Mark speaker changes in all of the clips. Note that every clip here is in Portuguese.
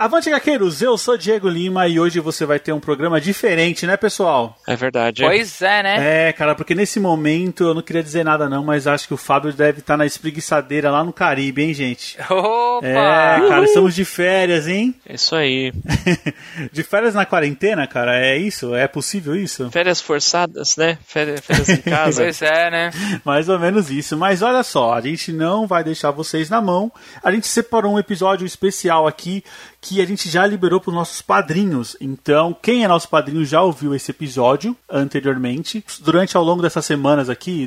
Speaker 1: Avante Gaqueiros, eu sou Diego Lima e hoje você vai ter um programa diferente, né, pessoal?
Speaker 2: É verdade.
Speaker 3: Pois é, né?
Speaker 1: É, cara, porque nesse momento eu não queria dizer nada não, mas acho que o Fábio deve estar na espreguiçadeira lá no Caribe, hein, gente?
Speaker 3: Opa!
Speaker 1: É, cara, estamos de férias, hein?
Speaker 2: É isso aí.
Speaker 1: de férias na quarentena, cara, é isso? É possível isso?
Speaker 2: Férias forçadas, né? Férias, férias em casa.
Speaker 3: pois é, né?
Speaker 1: Mais ou menos isso. Mas olha só, a gente não vai deixar vocês na mão. A gente separou um episódio especial aqui que a gente já liberou para os nossos padrinhos. Então, quem é nosso padrinho já ouviu esse episódio anteriormente. Durante ao longo dessas semanas aqui,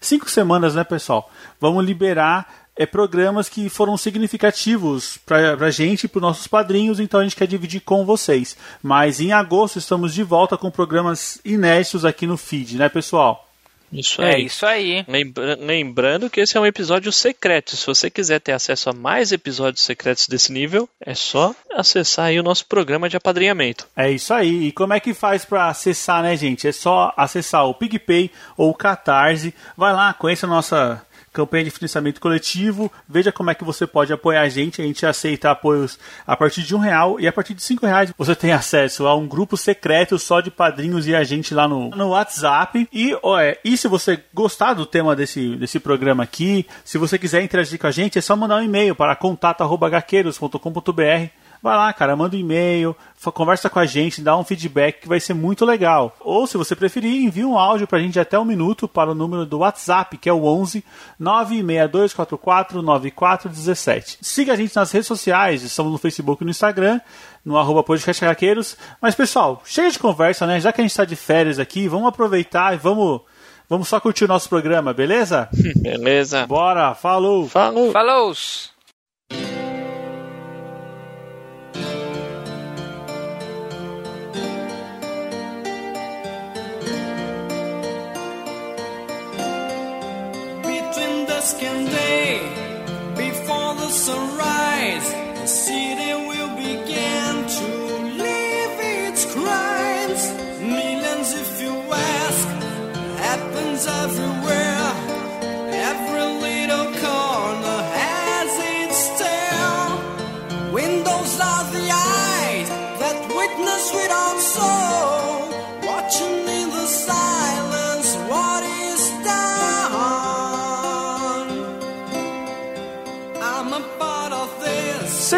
Speaker 1: cinco semanas, né, pessoal? Vamos liberar é, programas que foram significativos para a gente e para os nossos padrinhos, então a gente quer dividir com vocês. Mas em agosto estamos de volta com programas inéditos aqui no feed, né, pessoal?
Speaker 2: Isso
Speaker 3: É
Speaker 2: aí.
Speaker 3: isso aí.
Speaker 2: Lembra- lembrando que esse é um episódio secreto. Se você quiser ter acesso a mais episódios secretos desse nível, é só acessar aí o nosso programa de apadrinhamento.
Speaker 1: É isso aí. E como é que faz para acessar, né, gente? É só acessar o PicPay ou o Catarse. Vai lá, conheça a nossa campanha de financiamento coletivo. Veja como é que você pode apoiar a gente. A gente aceita apoios a partir de um real e a partir de cinco reais você tem acesso a um grupo secreto só de padrinhos e a gente lá no, no WhatsApp. E, ó, é, e se você gostar do tema desse, desse programa aqui, se você quiser interagir com a gente, é só mandar um e-mail para contato.gaqueiros.com.br Vai lá, cara, manda um e-mail, conversa com a gente, dá um feedback que vai ser muito legal. Ou, se você preferir, envia um áudio pra gente de até um minuto para o número do WhatsApp, que é o 11 96244 9417. Siga a gente nas redes sociais, estamos no Facebook e no Instagram, no arroba podcast. Mas, pessoal, chega de conversa, né? Já que a gente tá de férias aqui, vamos aproveitar e vamos, vamos só curtir o nosso programa, beleza?
Speaker 2: Beleza?
Speaker 1: Bora, falou!
Speaker 2: Falou!
Speaker 3: Falou!
Speaker 4: Sunrise, the city will begin to live its crimes. Millions, if you ask, happens everywhere. Every little corner has its tale. Windows are the eyes that witness without soul. Watching in the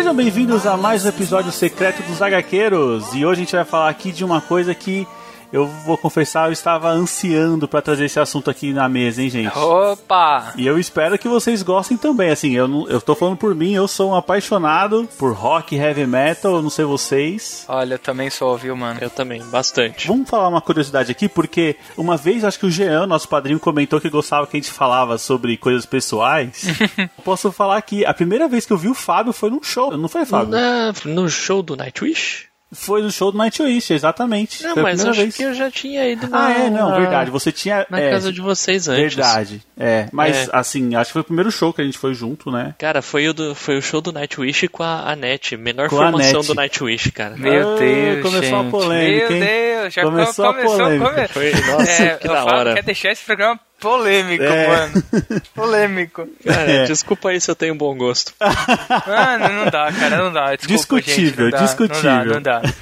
Speaker 1: Sejam bem-vindos a mais um episódio secreto dos HQueiros. E hoje a gente vai falar aqui de uma coisa que eu vou confessar, eu estava ansiando para trazer esse assunto aqui na mesa, hein, gente?
Speaker 3: Opa!
Speaker 1: E eu espero que vocês gostem também. Assim, eu, não, eu tô falando por mim, eu sou um apaixonado por rock, heavy metal, eu não sei vocês.
Speaker 3: Olha, eu também sou, viu, mano?
Speaker 2: Eu também, bastante.
Speaker 1: Vamos falar uma curiosidade aqui, porque uma vez acho que o Jean, nosso padrinho, comentou que gostava que a gente falava sobre coisas pessoais. Posso falar que a primeira vez que eu vi o Fábio foi num show, não foi, Fábio?
Speaker 2: Na- no show do Nightwish?
Speaker 1: Foi no show do Nightwish, exatamente.
Speaker 2: Não,
Speaker 1: foi a
Speaker 2: mas acho
Speaker 1: vez.
Speaker 2: que eu já tinha ido na,
Speaker 1: Ah, é, não,
Speaker 2: na-
Speaker 1: verdade. Você tinha.
Speaker 2: Na
Speaker 1: é,
Speaker 2: casa de vocês antes.
Speaker 1: Verdade. É, mas
Speaker 2: É.
Speaker 1: assim, acho que foi o primeiro show que a gente foi junto, né?
Speaker 2: Cara, foi o, do, foi o show do Nightwish com a Anete. Menor
Speaker 1: Com a
Speaker 2: formação
Speaker 1: Anete.
Speaker 2: do Nightwish, cara.
Speaker 3: Meu
Speaker 1: Ah,
Speaker 3: Deus,
Speaker 1: começou a
Speaker 3: gente.
Speaker 1: polêmica,
Speaker 3: Meu
Speaker 1: hein?
Speaker 3: Deus, já
Speaker 1: Começou
Speaker 3: co-
Speaker 1: a polêmica.
Speaker 3: come-
Speaker 2: Foi, nossa,
Speaker 3: É,
Speaker 2: que
Speaker 3: eu
Speaker 2: da
Speaker 3: falo
Speaker 2: hora.
Speaker 3: quer deixar esse programa polêmico,
Speaker 1: É.
Speaker 3: mano. Polêmico.
Speaker 2: Cara,
Speaker 1: É.
Speaker 2: desculpa aí se eu tenho bom gosto.
Speaker 3: Mano, não dá, cara, não dá. Desculpa,
Speaker 1: Discutível,
Speaker 3: gente, não dá,
Speaker 1: discutível.
Speaker 3: Não dá, não dá.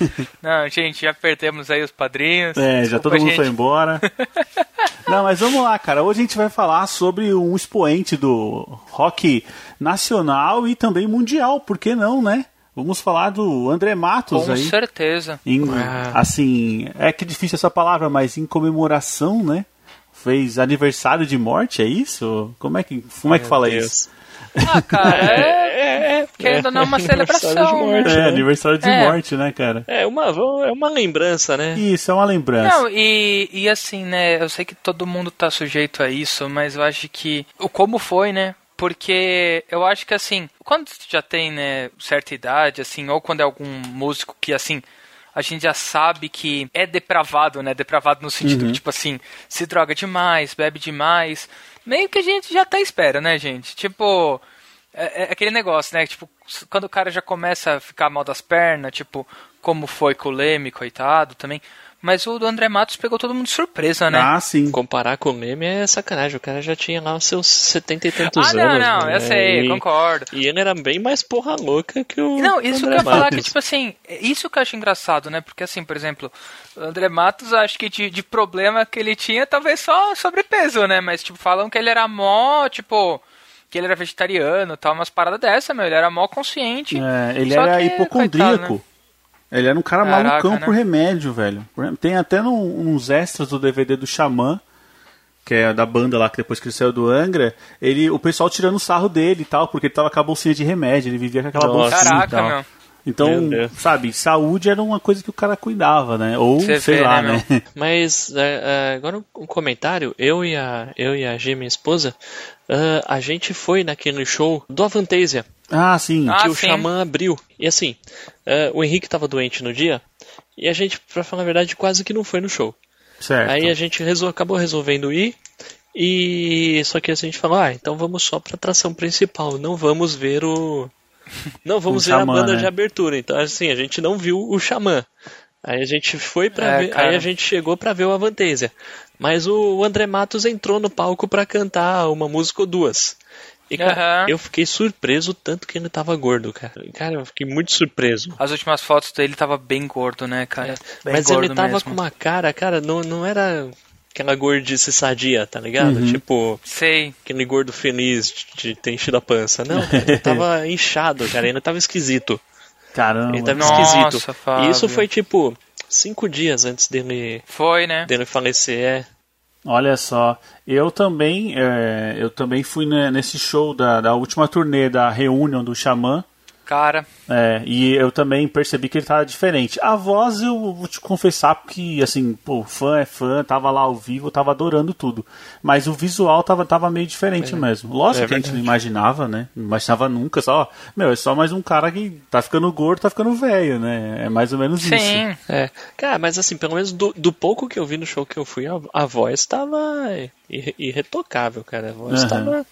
Speaker 3: Não, gente, já perdemos aí os padrinhos.
Speaker 1: É, já
Speaker 3: Desculpa,
Speaker 1: todo mundo
Speaker 3: gente.
Speaker 1: foi embora. Não, mas vamos lá, cara. Hoje a gente vai falar sobre um expoente do rock nacional e também mundial, por que não, né? Vamos falar do André Matos
Speaker 3: Com
Speaker 1: aí.
Speaker 3: certeza.
Speaker 1: Em,
Speaker 2: Ah.
Speaker 1: Assim, é que é difícil essa palavra, mas em comemoração, né? Fez aniversário de morte, é isso? Como é que, como é que fala
Speaker 2: Deus.
Speaker 1: isso?
Speaker 3: Ah, cara, é,
Speaker 2: É, é,
Speaker 3: querendo ou não, uma
Speaker 2: aniversário
Speaker 3: celebração,
Speaker 2: de morte,
Speaker 1: É,
Speaker 2: né?
Speaker 1: aniversário de
Speaker 3: É.
Speaker 1: morte, né, cara?
Speaker 2: É uma, é uma lembrança, né?
Speaker 1: Isso, é uma lembrança.
Speaker 3: Não, e, e assim, né, eu sei que todo mundo tá sujeito a isso, mas eu acho que o como foi, né? Porque eu acho que assim, quando tu já tem, né, certa idade, assim, ou quando é algum músico que assim, a gente já sabe que é depravado, né? Depravado no sentido que, tipo assim, se droga demais, bebe demais. Meio que a gente já tá espera, né, gente? Tipo, é, é aquele negócio, né? Tipo, quando o cara já começa a ficar mal das pernas, tipo, como foi com o Leme, coitado, também. Mas o do André Matos pegou todo mundo de surpresa, né?
Speaker 1: Ah, sim.
Speaker 2: Comparar com o meme é sacanagem. O cara já tinha lá os seus setenta e tantos
Speaker 3: ah, não,
Speaker 2: anos.
Speaker 3: não,
Speaker 2: né?
Speaker 3: eu sei,
Speaker 2: e,
Speaker 3: concordo.
Speaker 2: E ele era bem mais porra louca que o.
Speaker 3: Não, isso
Speaker 2: André
Speaker 3: que eu ia falar
Speaker 2: Matos.
Speaker 3: que, tipo assim, isso que eu acho engraçado, né? Porque, assim, por exemplo, o André Matos, acho que de, de problema que ele tinha, talvez só sobrepeso, né? Mas, tipo, falam que ele era mó, tipo, que ele era vegetariano tal, umas paradas dessa, meu. Ele era mó consciente.
Speaker 1: É, ele era
Speaker 3: que,
Speaker 1: hipocondríaco.
Speaker 3: coitado, né?
Speaker 1: Ele era um cara
Speaker 3: Caraca,
Speaker 1: malucão
Speaker 3: né?
Speaker 1: por remédio, velho. Tem até num- uns extras do DVD do Xamã, que é da banda lá que depois que ele saiu do Angra, ele, o pessoal tirando sarro dele e tal, porque ele tava com a bolsinha de remédio, ele vivia com aquela
Speaker 2: Nossa.
Speaker 1: bolsinha e
Speaker 3: Caraca,
Speaker 1: tal.
Speaker 3: meu.
Speaker 1: Então, sabe, saúde era uma coisa que o cara cuidava, né? Ou,
Speaker 3: Você
Speaker 1: sei
Speaker 3: vê,
Speaker 1: lá,
Speaker 3: né,
Speaker 1: né?
Speaker 2: Mas é, é, agora um, um comentário, eu e a eu e a G, minha esposa, ah, a gente foi naquele show do Avantasia
Speaker 1: Ah, sim.
Speaker 3: Ah,
Speaker 2: que o
Speaker 3: sim.
Speaker 2: Xamã abriu. E assim, ah, o Henrique tava doente no dia e a gente, pra falar a verdade, quase que não foi no show.
Speaker 1: certo.
Speaker 2: Aí a gente resol- acabou resolvendo ir e só que a gente falou, ah, então vamos só pra atração principal, não vamos ver o não vamos
Speaker 1: O
Speaker 2: ver
Speaker 1: Xamã,
Speaker 2: a banda
Speaker 1: né?
Speaker 2: de abertura. Então assim, a gente não viu o Xamã. Aí a gente foi pra
Speaker 3: É,
Speaker 2: ver,
Speaker 3: cara.
Speaker 2: aí a gente chegou pra ver o Avantasia. Mas o André Matos entrou no palco pra cantar uma música ou duas. E cara,
Speaker 3: Aham.
Speaker 2: eu fiquei surpreso tanto que ele tava gordo, cara. Cara, eu fiquei muito surpreso.
Speaker 3: As últimas fotos dele tava bem gordo, né, cara? Bem
Speaker 2: Mas
Speaker 3: gordo
Speaker 2: ele tava
Speaker 3: mesmo.
Speaker 2: com uma cara, cara, não, não era aquela gordice sadia, tá ligado?
Speaker 1: Uhum.
Speaker 2: Tipo,
Speaker 3: Sei.
Speaker 2: aquele gordo feliz de ter enchido a pança. Não, cara, ele tava inchado, cara, ele tava esquisito.
Speaker 1: Caramba.
Speaker 2: Ele tava
Speaker 3: Nossa,
Speaker 2: esquisito.
Speaker 3: Fábio.
Speaker 2: E isso foi tipo cinco dias antes dele,
Speaker 3: Foi, né?
Speaker 2: dele falecer. É.
Speaker 1: Olha só, eu também, é, eu também fui ne- nesse show da, da última turnê da Reunion do Xamã.
Speaker 3: Cara,
Speaker 1: É, e eu também percebi que ele tava diferente. A voz, eu vou te confessar que, assim, pô, fã é fã, tava lá ao vivo, tava adorando tudo. Mas o visual tava, tava meio diferente mesmo. Lógico
Speaker 2: É
Speaker 1: que a gente não imaginava, né? Não imaginava nunca, só, meu, é só mais um cara que tá ficando gordo, tá ficando velho, né? É mais ou menos isso.
Speaker 3: sim.
Speaker 2: É. Cara, mas assim, pelo menos do, do pouco que eu vi no show que eu fui, a, a voz tava irre- irretocável, cara. A voz
Speaker 1: Aham.
Speaker 2: tava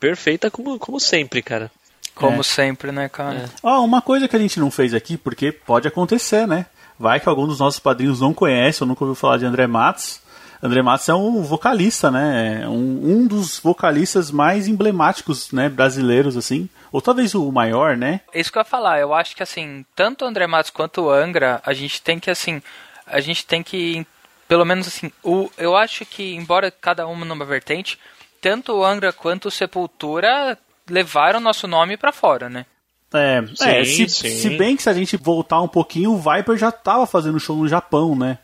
Speaker 2: perfeita como, como sempre, cara.
Speaker 3: Como
Speaker 1: É.
Speaker 3: sempre, né, cara?
Speaker 1: Ó, uma coisa que a gente não fez aqui, porque pode acontecer, né? Vai que algum dos nossos padrinhos não conhece ou nunca ouviu falar de André Matos. André Matos é um vocalista, né? É Um, um dos vocalistas mais emblemáticos, né, brasileiros, assim. Ou talvez o maior, né?
Speaker 3: É isso que eu ia falar. Eu acho que, assim, tanto o André Matos quanto o Angra, a gente tem que, assim, a gente tem que, pelo menos, assim, o, eu acho que, embora cada uma numa vertente, tanto o Angra quanto o Sepultura levaram nosso nome pra fora, né?
Speaker 1: É, é, se,
Speaker 2: Sim, sim.
Speaker 1: se bem que se a gente voltar um pouquinho, o Viper já tava fazendo show no Japão, né?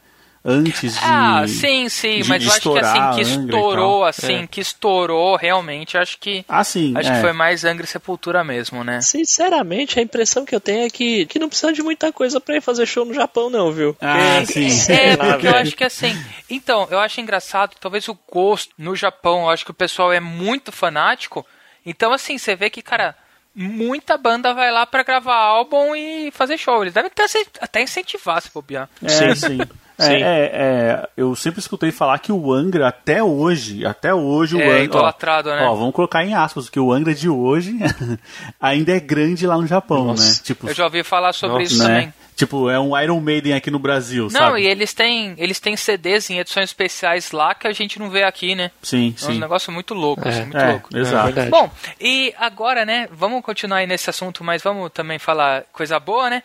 Speaker 1: Antes de.
Speaker 3: Ah, sim, sim,
Speaker 1: de-
Speaker 3: mas
Speaker 1: de
Speaker 3: eu acho que, assim, que estourou, assim,
Speaker 2: É.
Speaker 3: que estourou, realmente, acho que,
Speaker 1: Ah, sim.
Speaker 3: acho
Speaker 1: é.
Speaker 3: que foi mais Angra e Sepultura mesmo, né?
Speaker 2: Sinceramente, a impressão que eu tenho é que, que não precisa de muita coisa pra ir fazer show no Japão, não, viu?
Speaker 1: Ah,
Speaker 2: Porque-
Speaker 1: sim.
Speaker 2: sei
Speaker 3: É, porque eu acho que assim. Então, eu acho engraçado, talvez o gosto no Japão, eu acho que o pessoal é muito fanático. Então, assim, você vê que, cara, muita banda vai lá pra gravar álbum e fazer show. Eles devem até, até incentivar se bobear.
Speaker 1: É, sim.
Speaker 2: Sim.
Speaker 1: é, é, eu sempre escutei falar que o Angra, até hoje, até hoje o
Speaker 3: É,
Speaker 1: Angra.
Speaker 3: idolatrado,
Speaker 1: ó,
Speaker 3: né?
Speaker 1: Ó, vamos colocar em aspas, que o Angra de hoje ainda é grande lá no Japão,
Speaker 2: Nossa.
Speaker 1: né? Tipo,
Speaker 3: Eu já ouvi falar sobre
Speaker 2: Nossa,
Speaker 3: isso
Speaker 1: né?
Speaker 3: também.
Speaker 1: Tipo, é um Iron Maiden aqui no Brasil,
Speaker 3: Não,
Speaker 1: sabe?
Speaker 3: e eles têm, eles têm CDs em edições especiais lá que a gente não vê aqui, né?
Speaker 1: Sim,
Speaker 3: É um
Speaker 1: sim.
Speaker 3: negócio muito louco,
Speaker 2: É,
Speaker 3: assim, muito
Speaker 1: É,
Speaker 3: louco.
Speaker 1: exato.
Speaker 2: verdade.
Speaker 3: Bom, e agora, né, vamos continuar aí nesse assunto, mas vamos também falar coisa boa, né?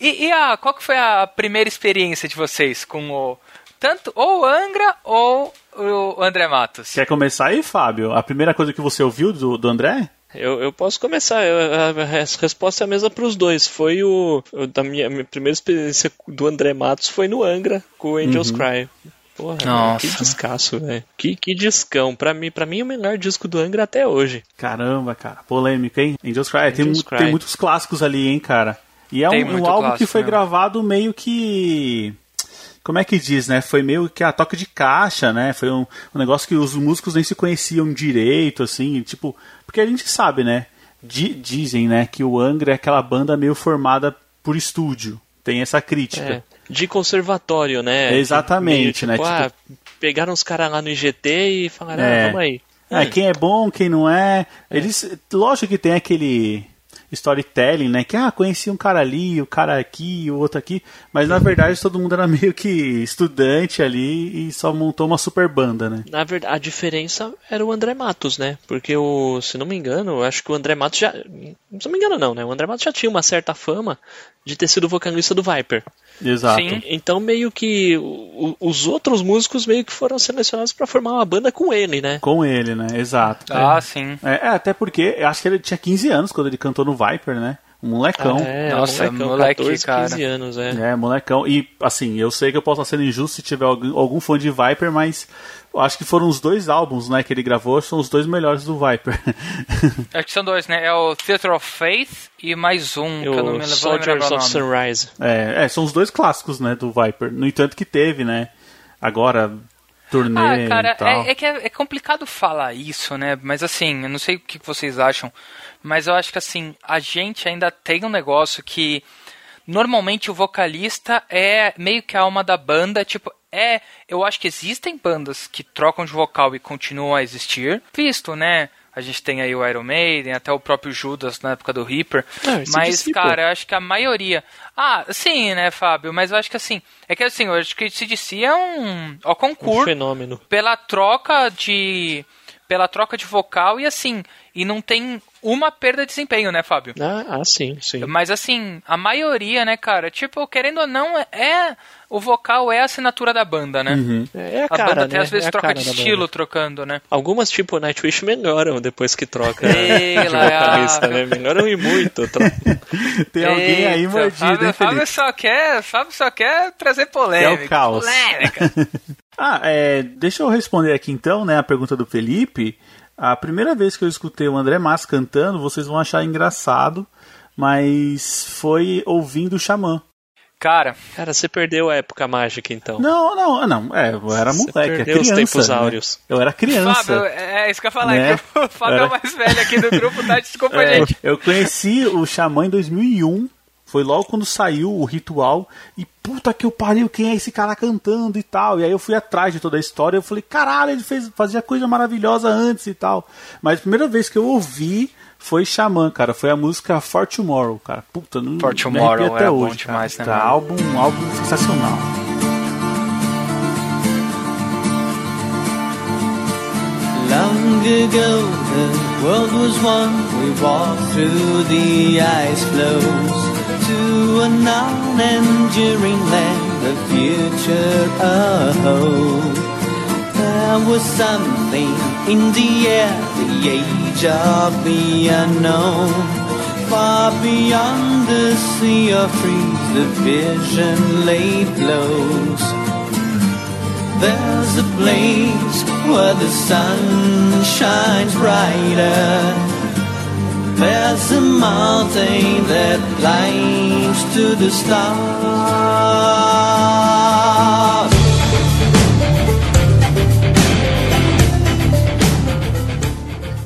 Speaker 3: E, e a, qual que foi a primeira experiência de vocês com o... Tanto ou o Angra ou o André Matos?
Speaker 1: Quer começar aí, Fábio? A primeira coisa que você ouviu do, do André?
Speaker 2: Eu, eu posso começar. Eu- a, a resposta é a mesma para os dois. Foi o. o- Da minha, minha primeira experiência do André Matos foi no Angra, com o Angels Cry. Porra,
Speaker 3: Nossa.
Speaker 2: que descasso, velho. Que, que discão. Pra mim, pra mim, é o melhor disco do Angra até hoje.
Speaker 1: Caramba, cara. Polêmica, hein? Angels Cry. tem,
Speaker 2: Angels
Speaker 1: mu-
Speaker 2: Cry.
Speaker 1: tem muitos clássicos ali, hein, cara? E é
Speaker 3: Tem
Speaker 1: um, um álbum que foi
Speaker 3: mesmo.
Speaker 1: gravado meio que. Como é que diz, né? Foi meio que a toque de caixa, né? Foi um, um negócio que os músicos nem se conheciam direito, assim, tipo. Porque a gente sabe, né? Di- dizem, né, que o Angra é aquela banda meio formada por estúdio. Tem essa crítica.
Speaker 2: É, de conservatório, né?
Speaker 1: Exatamente,
Speaker 2: Meio,
Speaker 1: né,
Speaker 2: ah, pegaram os caras lá no IGT e falaram,
Speaker 1: É.
Speaker 2: ah, vamos aí.
Speaker 1: É, quem é bom, quem não é. Eles, lógico que tem aquele storytelling, né? Que, ah, conheci um cara ali, o cara aqui, o outro aqui. Mas na verdade todo mundo era meio que estudante ali e só montou uma super banda, né?
Speaker 2: Na verdade, a diferença era o André Matos, né? Porque o, se não me engano, eu acho que o André Matos já, se não me engano não, né? O André Matos já tinha uma certa fama de ter sido vocalista do Viper.
Speaker 1: Exato.
Speaker 3: Sim.
Speaker 2: Então meio que o- os outros músicos meio que foram selecionados pra formar uma banda com ele, né?
Speaker 1: Com ele, né? Exato.
Speaker 3: Ah, sim.
Speaker 1: É, é, até porque eu acho que ele tinha 15 anos quando ele cantou no Viper, né? Um molecão.
Speaker 2: É,
Speaker 3: Nossa,
Speaker 2: molecão,
Speaker 3: moleque,
Speaker 2: 14,
Speaker 3: cara.
Speaker 2: 15 anos, é.
Speaker 1: É, molecão. E, assim, eu sei que eu posso estar sendo injusto se tiver algum, algum fã de Viper, mas eu acho que foram os dois álbuns, né, que ele gravou, são os dois melhores do Viper.
Speaker 3: Acho que são dois, né? É o Theater of Faith e mais um, que eu não me
Speaker 2: o
Speaker 3: lembro
Speaker 2: Soldiers of. Sunrise.
Speaker 1: é, é, são os dois clássicos, né, do Viper. No entanto que teve, né, agora, turnê
Speaker 3: Ah, cara,
Speaker 1: e tal.
Speaker 3: é, é que é, é complicado falar isso, né? Mas assim, eu não sei o que vocês acham, mas eu acho que assim, a gente ainda tem um negócio que normalmente o vocalista é meio que a alma da banda, tipo, é, eu acho que existem bandas que trocam de vocal e continuam a existir, visto, né? A gente tem aí o Iron Maiden, até o próprio Judas na época do Reaper.
Speaker 2: Ah,
Speaker 3: mas,
Speaker 2: pô.
Speaker 3: cara, eu acho que a maioria. Ah, sim, né, Fábio? Mas eu acho que assim. É que assim, eu acho que esse CDC é um. Ó,
Speaker 2: Um
Speaker 3: concurso
Speaker 2: fenômeno.
Speaker 3: pela troca de pela troca de vocal e assim e não tem uma perda de desempenho né Fábio
Speaker 2: Ah, ah, sim, sim.
Speaker 3: mas assim a maioria né cara tipo querendo ou não é o vocal é a assinatura da banda né
Speaker 2: É a
Speaker 3: a
Speaker 2: cara,
Speaker 3: banda
Speaker 2: né?
Speaker 3: até às vezes
Speaker 2: é a
Speaker 3: troca de estilo
Speaker 2: banda.
Speaker 3: trocando né
Speaker 2: Algumas, tipo Nightwish, melhoram depois que troca
Speaker 3: Ei,
Speaker 2: de vocalista,
Speaker 3: lá,
Speaker 2: né? Melhoram e muito. Tro-
Speaker 1: Tem alguém aí
Speaker 3: Eita,
Speaker 1: mordido,
Speaker 3: Fábio,
Speaker 1: hein,
Speaker 3: Fábio só quer Fábio só quer trazer polêmica
Speaker 1: É o caos.
Speaker 3: polêmica.
Speaker 1: Ah, é, deixa eu responder aqui então, né, a pergunta do Felipe. A primeira vez que eu escutei o André Mas cantando, vocês vão achar engraçado, mas foi ouvindo o Xamã.
Speaker 3: cara
Speaker 2: Cara, você perdeu a época mágica, então.
Speaker 1: Não, não, não, é, eu era
Speaker 2: Você
Speaker 1: moleque, é
Speaker 2: perdeu os
Speaker 1: criança.
Speaker 2: tempos
Speaker 1: né?
Speaker 2: áureos.
Speaker 1: Eu era criança.
Speaker 3: Fábio é isso que eu ia falar
Speaker 1: Né?
Speaker 3: que o Fábio é
Speaker 1: Era-
Speaker 3: o mais velho aqui do grupo tá desculpa
Speaker 1: É,
Speaker 3: gente
Speaker 1: eu conheci o Xamã em 2001. Foi logo quando saiu o ritual. E puta que eu pariu, quem é esse cara cantando e tal. E aí eu fui atrás de toda a história. Eu falei, caralho, ele fez, fazia coisa maravilhosa antes e tal. Mas a primeira vez que eu ouvi foi Xamã, cara. Foi a música For Tomorrow, cara. Puta, não
Speaker 3: For Tomorrow
Speaker 1: até
Speaker 3: bom
Speaker 1: hoje,
Speaker 3: demais,
Speaker 1: cara.
Speaker 3: né,
Speaker 1: Tá, álbum, álbum sensacional.
Speaker 4: Long ago, the world was one. We walked through the ice floes to a non-enduring land, the future a hope. There was something in the air, the age of the unknown. Far beyond the sea of trees, the vision lay close. There's a place where the sun shines brighter. There's a mountain that climbs to the stars.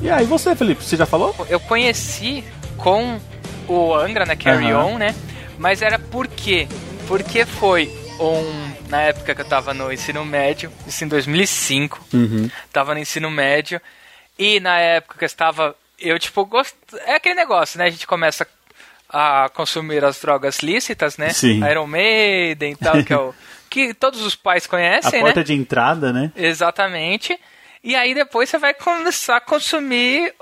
Speaker 1: E aí, você, Felipe, você já falou?
Speaker 3: eu conheci com o Angra, né, Carry
Speaker 1: Aham.
Speaker 3: On, né? Mas era por quê? Porque foi um na época que eu tava no ensino médio, isso em 2005.
Speaker 1: Uhum.
Speaker 3: Tava no ensino médio e na época que eu estava eu tipo gost... é aquele negócio, né? A gente começa a consumir as drogas lícitas, né?
Speaker 1: Sim.
Speaker 3: Iron Maiden e tal, que é o que todos os pais
Speaker 1: A
Speaker 3: conhecem,
Speaker 1: porta
Speaker 3: né?
Speaker 1: de entrada, né?
Speaker 3: Exatamente. E aí depois você vai começar a consumir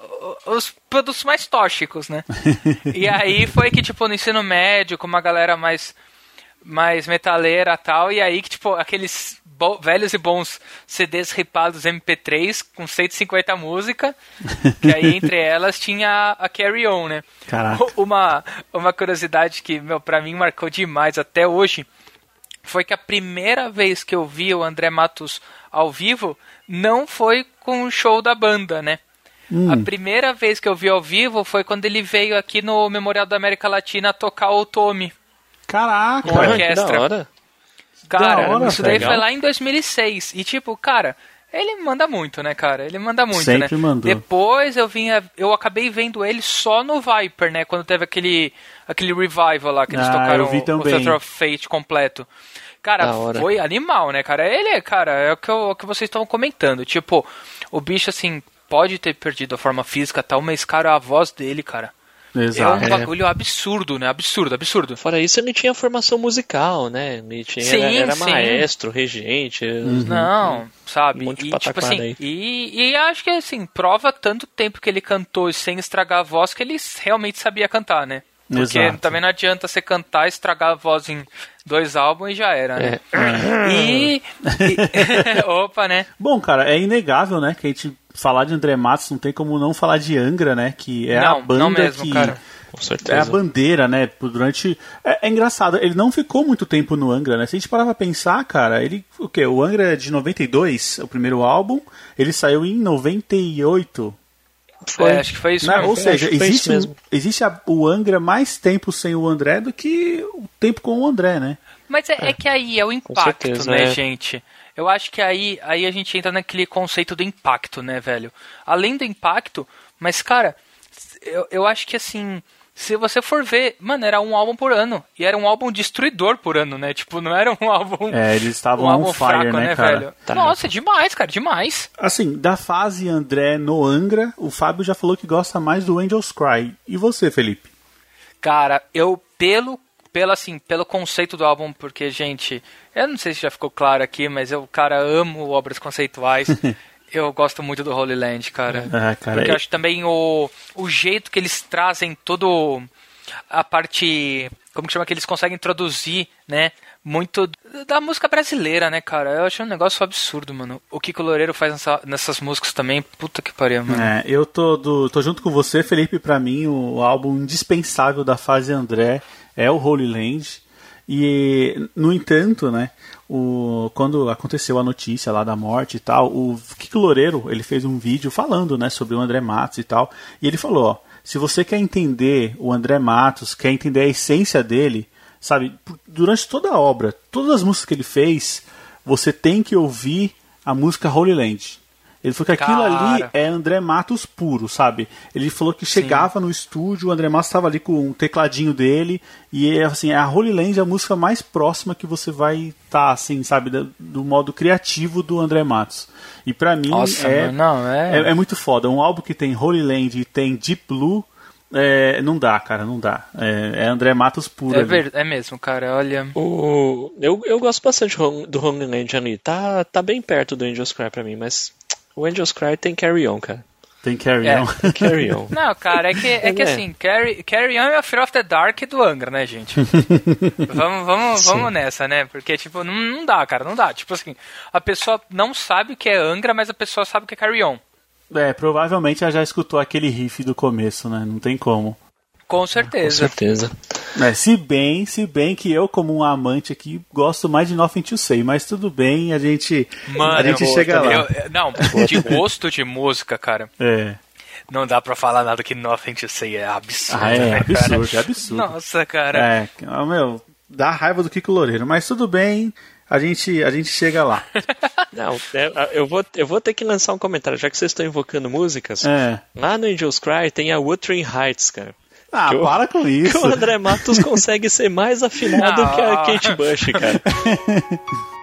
Speaker 3: os produtos mais tóxicos, né? e aí foi que, tipo, no ensino médio, com uma galera mais, mais metaleira e tal, e aí que, tipo, aqueles velhos e bons CDs ripados MP3 com 150 músicas, que aí entre elas tinha a Carry On, né?
Speaker 1: Caraca.
Speaker 3: Uma, uma curiosidade que, meu, pra mim marcou demais até hoje foi que a primeira vez que eu vi o André Matos ao vivo não foi com o show da banda, né? A primeira vez que eu vi ao vivo foi quando ele veio aqui no Memorial da América Latina tocar o Tommy.
Speaker 1: Caraca!
Speaker 3: Com
Speaker 2: que
Speaker 3: orquestra.
Speaker 2: da hora.
Speaker 3: Cara,
Speaker 1: Da hora,
Speaker 3: isso daí
Speaker 1: velho.
Speaker 3: foi lá em 2006. E tipo, cara, ele manda muito, né, cara? Ele manda muito,
Speaker 1: Sempre
Speaker 3: né?
Speaker 1: mandou.
Speaker 3: Depois eu vinha, eu acabei vendo ele só no Viper, né? Quando teve aquele aquele revival lá que eles
Speaker 1: Ah,
Speaker 3: tocaram
Speaker 1: eu vi
Speaker 3: o. Theater of Fate completo. Cara, foi animal, né, cara? Ele, é, cara, é o que, eu- o que vocês estão comentando. Tipo, o bicho, assim, pode ter perdido a forma física e tal, mas, cara, a voz dele, cara,
Speaker 1: Exato.
Speaker 3: É um bagulho absurdo, né? Absurdo, absurdo.
Speaker 2: Fora isso, ele tinha formação musical, né? Ele tinha,
Speaker 3: Sim,
Speaker 2: era, era
Speaker 3: sim.
Speaker 2: maestro, regente.
Speaker 3: Não, sabe?
Speaker 2: Um monte de
Speaker 3: e, tipo assim,
Speaker 2: aí.
Speaker 3: e, e acho que assim, prova tanto tempo que ele cantou sem estragar a voz que ele realmente sabia cantar, né? Porque
Speaker 1: Exato.
Speaker 3: também não adianta você cantar, estragar a voz em dois álbuns e já era, né?
Speaker 2: É.
Speaker 3: E, e- Opa, né?
Speaker 1: Bom, cara, é inegável, né, que a gente falar de André Matos não tem como não falar de Angra, né, que é a
Speaker 3: Não,
Speaker 1: banda
Speaker 3: não mesmo,
Speaker 1: que
Speaker 3: cara.
Speaker 2: Com
Speaker 1: é a
Speaker 2: certeza.
Speaker 1: bandeira, né, durante é, é engraçado, ele não ficou muito tempo no Angra, né? Se a gente parar pra pensar, cara, ele o quê? O Angra é de 92, o primeiro álbum, ele saiu em 98.
Speaker 2: Foi.
Speaker 3: É, acho que foi isso
Speaker 1: né?
Speaker 3: mesmo.
Speaker 1: Ou seja, existe,
Speaker 2: isso mesmo.
Speaker 1: um- existe a- o Angra mais tempo sem o André do que o tempo com o André, né?
Speaker 3: Mas é, é que aí é o impacto,
Speaker 2: certeza,
Speaker 3: né,
Speaker 2: é.
Speaker 3: gente? Eu acho que aí, aí a gente entra naquele conceito do impacto, né, velho? Além do impacto, mas, cara, eu, eu acho que assim, se você for ver, mano, era um álbum por ano. E era um álbum destruidor por ano, né? Tipo, não era um álbum.
Speaker 1: É, eles estavam
Speaker 3: um álbum
Speaker 1: fire,
Speaker 3: fraco,
Speaker 1: né, cara?
Speaker 3: velho?
Speaker 2: Tá.
Speaker 3: Nossa, demais, cara, demais.
Speaker 1: Assim, da fase André no Angra, o Fábio já falou que gosta mais do Angels Cry. E você, Felipe?
Speaker 3: Cara, eu pelo pelo assim, pelo conceito do álbum, porque gente, eu não sei se já ficou claro aqui, mas eu, cara, amo obras conceituais. eu gosto muito do Holy Land, cara.
Speaker 1: Ah, cara,
Speaker 3: porque
Speaker 1: é-
Speaker 3: eu acho também o o jeito que eles trazem todo a parte, como que chama que eles conseguem introduzir, né? Muito da música brasileira, né, cara? Eu acho um negócio absurdo, mano. O que o Loureiro faz nessa- nessas músicas também, puta que pariu, mano.
Speaker 1: É, eu tô, do- tô junto com você, Felipe. Pra mim, o álbum indispensável da fase André é o Holy Land. E, no entanto, né, o, quando aconteceu a notícia lá da morte e tal, o Kiko Loureiro, ele fez um vídeo falando, né, sobre o André Matos e tal. E ele falou, ó, se você quer entender o André Matos, quer entender a essência dele, sabe, durante toda a obra, todas as músicas que ele fez, você tem que ouvir a música Holy Land. Ele falou que aquilo ali
Speaker 3: Cara.
Speaker 1: é André Matos puro, sabe? Ele falou que chegava no estúdio, o André Matos estava ali com um tecladinho dele, e é assim, a Holy Land é a música mais próxima que você vai estar, assim, sabe, da- do modo criativo do André Matos. E pra mim
Speaker 3: Nossa,
Speaker 1: é,
Speaker 3: não, é-
Speaker 1: é, é muito foda. Um álbum que tem Holy Land e tem Deep Blue, é, não dá, cara, não dá. É, é André Matos puro
Speaker 3: É,
Speaker 1: ali.
Speaker 3: ver, é mesmo, cara. Olha.
Speaker 2: O, eu, eu gosto bastante do Home- do Homeland ali. Tá, tá bem perto do Angels Cry pra mim, mas o Angels Cry tem Carry On, cara.
Speaker 1: Tem Carry
Speaker 3: É.
Speaker 1: On.
Speaker 2: Tem Carry On.
Speaker 3: Não, cara, é que, é que
Speaker 2: É.
Speaker 3: assim, Carry, Carry On é a Fear of the Dark do Angra, né, gente? vamos vamos, vamos nessa, né? Porque, tipo, não, não dá, cara, não dá. Tipo assim, a pessoa não sabe o que é Angra, mas a pessoa sabe o que é Carry On.
Speaker 1: É, provavelmente ela já escutou aquele riff do começo, né? Não tem como.
Speaker 3: Com
Speaker 2: Com
Speaker 3: certeza.
Speaker 1: É, se bem, se bem que eu, como um amante aqui, gosto mais de Nothing to Say, mas tudo bem, a gente, a gente
Speaker 3: eu-
Speaker 1: chega lá.
Speaker 3: eu- não, de gosto de música, cara,
Speaker 1: É.
Speaker 3: não dá pra falar nada que Nothing to Say é absurdo,
Speaker 1: Ah, é
Speaker 3: né, cara?
Speaker 1: absurdo, é absurdo.
Speaker 3: Nossa, cara.
Speaker 1: É, meu, dá raiva do Kiko Loureiro, mas tudo bem, a gente, a gente chega lá.
Speaker 2: Não, é, eu, vou, eu vou ter que lançar um comentário, já que vocês estão invocando músicas.
Speaker 1: É.
Speaker 2: Lá no Angels Cry tem a Wuthering Heights, cara.
Speaker 1: Ah,
Speaker 2: Que o-
Speaker 1: para com
Speaker 2: Que
Speaker 1: isso.
Speaker 2: o André Matos consegue ser mais afinado
Speaker 3: Não.
Speaker 2: que a Kate Bush, cara.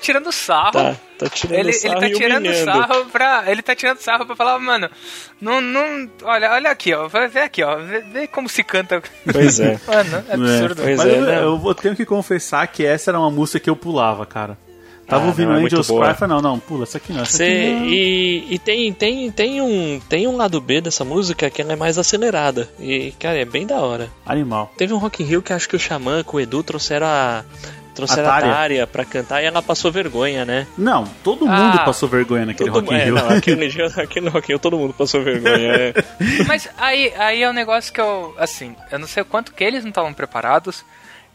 Speaker 3: tirando sarro.
Speaker 2: Tá, tá tirando
Speaker 3: ele,
Speaker 2: sarro
Speaker 3: ele tá tirando
Speaker 2: humilhando.
Speaker 3: sarro pra. Ele tá tirando sarro pra falar, mano, não. não olha, olha aqui, ó. vai- Vê aqui, ó. Vê, vê como se canta.
Speaker 2: Pois é.
Speaker 3: Mano, é absurdo.
Speaker 2: Pois
Speaker 1: Mas
Speaker 2: é,
Speaker 1: eu,
Speaker 2: né?
Speaker 1: eu tenho que confessar que essa era uma música que eu pulava, cara. Tava
Speaker 2: Ah,
Speaker 1: ouvindo
Speaker 2: não, é muito
Speaker 1: Angels
Speaker 2: boa.
Speaker 1: Cry, falei, não, não, pula, essa aqui não, essa
Speaker 2: Cê-
Speaker 1: aqui não.
Speaker 2: e e tem, tem, tem, um, tem um lado B dessa música que ela é mais acelerada. E, cara, é bem da hora.
Speaker 1: Animal.
Speaker 2: Teve um Rock in Rio que acho que o Xamã com o Edu trouxeram a. Trouxeram
Speaker 1: A
Speaker 2: a
Speaker 1: Tária.
Speaker 2: Pra cantar e ela passou vergonha, né?
Speaker 1: Não, todo
Speaker 3: Ah.
Speaker 1: mundo passou vergonha naquele
Speaker 2: Todo-
Speaker 1: Rock in
Speaker 2: é,
Speaker 1: Rio.
Speaker 2: não, aquele, dia- aquele Rock in Rio todo mundo passou vergonha. é.
Speaker 3: Mas aí, aí é um negócio que eu. Assim, eu não sei o quanto que eles não estavam preparados.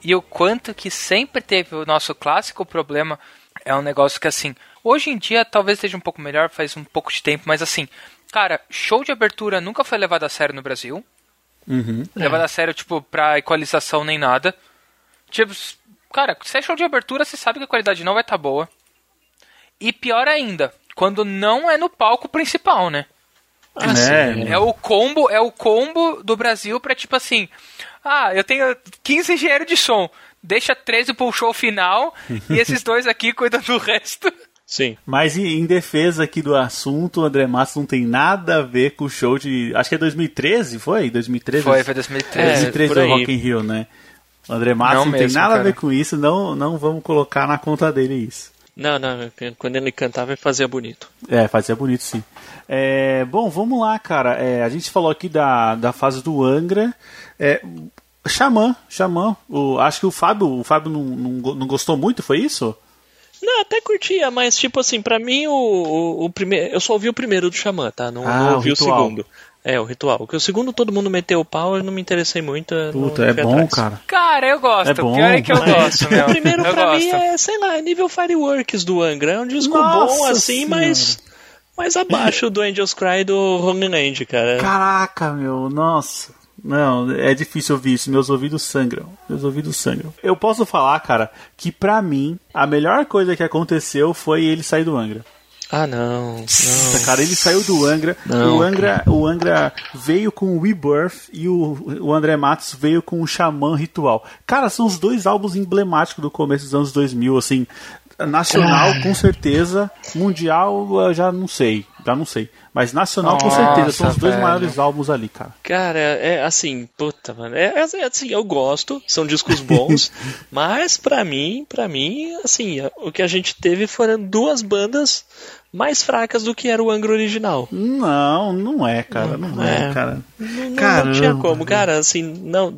Speaker 3: E o quanto que sempre teve o nosso clássico problema. É um negócio que, assim. Hoje em dia talvez esteja um pouco melhor, faz um pouco de tempo, mas assim. Cara, show de abertura nunca foi levado a sério no Brasil.
Speaker 1: Uhum.
Speaker 3: levado a sério, tipo, pra equalização nem nada. Tipo, cara, se é show de abertura, você sabe que a qualidade não vai estar boa. E pior ainda, quando não é no palco principal, né?
Speaker 2: Ah,
Speaker 1: É.
Speaker 3: É o combo, é o combo do Brasil pra tipo assim, ah, eu tenho 15 engenheiros de som, deixa 13 pro show final e esses dois aqui cuidam do resto.
Speaker 2: Sim.
Speaker 1: Mas em defesa aqui do assunto, o André Matos não tem nada a ver com o show de. Acho que é 2013, foi? 2013?
Speaker 3: Foi, foi 2013.
Speaker 2: É,
Speaker 1: 2013
Speaker 2: por
Speaker 1: do
Speaker 2: aí.
Speaker 1: Rock in Rio, né? O André Matos
Speaker 3: Não
Speaker 1: não, tem
Speaker 3: mesmo,
Speaker 1: nada a
Speaker 3: cara.
Speaker 1: ver com isso, não, não vamos colocar na conta dele isso.
Speaker 2: Não, não, quando ele cantava ele fazia bonito.
Speaker 1: É, fazia bonito sim. É, bom, vamos lá, cara. É, a gente falou aqui da, da fase do Angra. É, Xamã, Xamã. O, acho que o Fábio, o Fábio não, não, não gostou muito, foi isso?
Speaker 2: Não, até curtia, mas tipo assim, pra mim o, o, o primeiro. Eu só ouvi o primeiro do Xamã, tá? Não,
Speaker 1: Ah,
Speaker 2: não
Speaker 1: o
Speaker 2: ouvi o,
Speaker 1: ritual.
Speaker 2: segundo. É, o ritual. Porque o segundo todo mundo meteu o pau, eu não me interessei muito.
Speaker 1: Puta, é bom,
Speaker 2: atrás.
Speaker 1: cara.
Speaker 3: Cara, eu gosto.
Speaker 1: É
Speaker 3: O
Speaker 1: bom,
Speaker 3: pior é que eu
Speaker 1: mas-
Speaker 3: gosto, meu.
Speaker 2: O primeiro
Speaker 3: eu
Speaker 2: pra
Speaker 3: gosto.
Speaker 2: mim é, sei lá, nível Fireworks do Angra. É um disco
Speaker 1: Nossa
Speaker 2: bom assim,
Speaker 1: Senhora.
Speaker 2: mas. Mais abaixo do Angels Cry do Holy Land, cara.
Speaker 1: Caraca, meu, nossa. Não, é difícil ouvir isso, meus ouvidos sangram. Meus ouvidos sangram. Eu posso falar, cara, que pra mim, a melhor coisa que aconteceu foi ele sair do Angra.
Speaker 2: Ah, não.
Speaker 1: Nossa,
Speaker 2: não.
Speaker 1: cara, ele saiu do Angra.
Speaker 2: Não,
Speaker 1: o Angra, o Angra veio com o Rebirth e o, o André Matos veio com o Xamã Ritual. Cara, são os dois álbuns emblemáticos do começo dos anos 2000, assim. Nacional, com certeza. Mundial, eu já não sei. Já não sei. Mas nacional, com
Speaker 3: Nossa,
Speaker 1: certeza. São os dois
Speaker 3: velho.
Speaker 1: maiores álbuns ali, cara.
Speaker 2: Cara, é assim, puta, mano. É, é assim, eu gosto, são discos bons, mas pra mim, pra mim, assim, o que a gente teve foram duas bandas mais fracas do que era o Angra original.
Speaker 1: Não, não é, cara. Não é,
Speaker 2: É.
Speaker 1: cara.
Speaker 2: Não, não tinha como, cara, assim, não.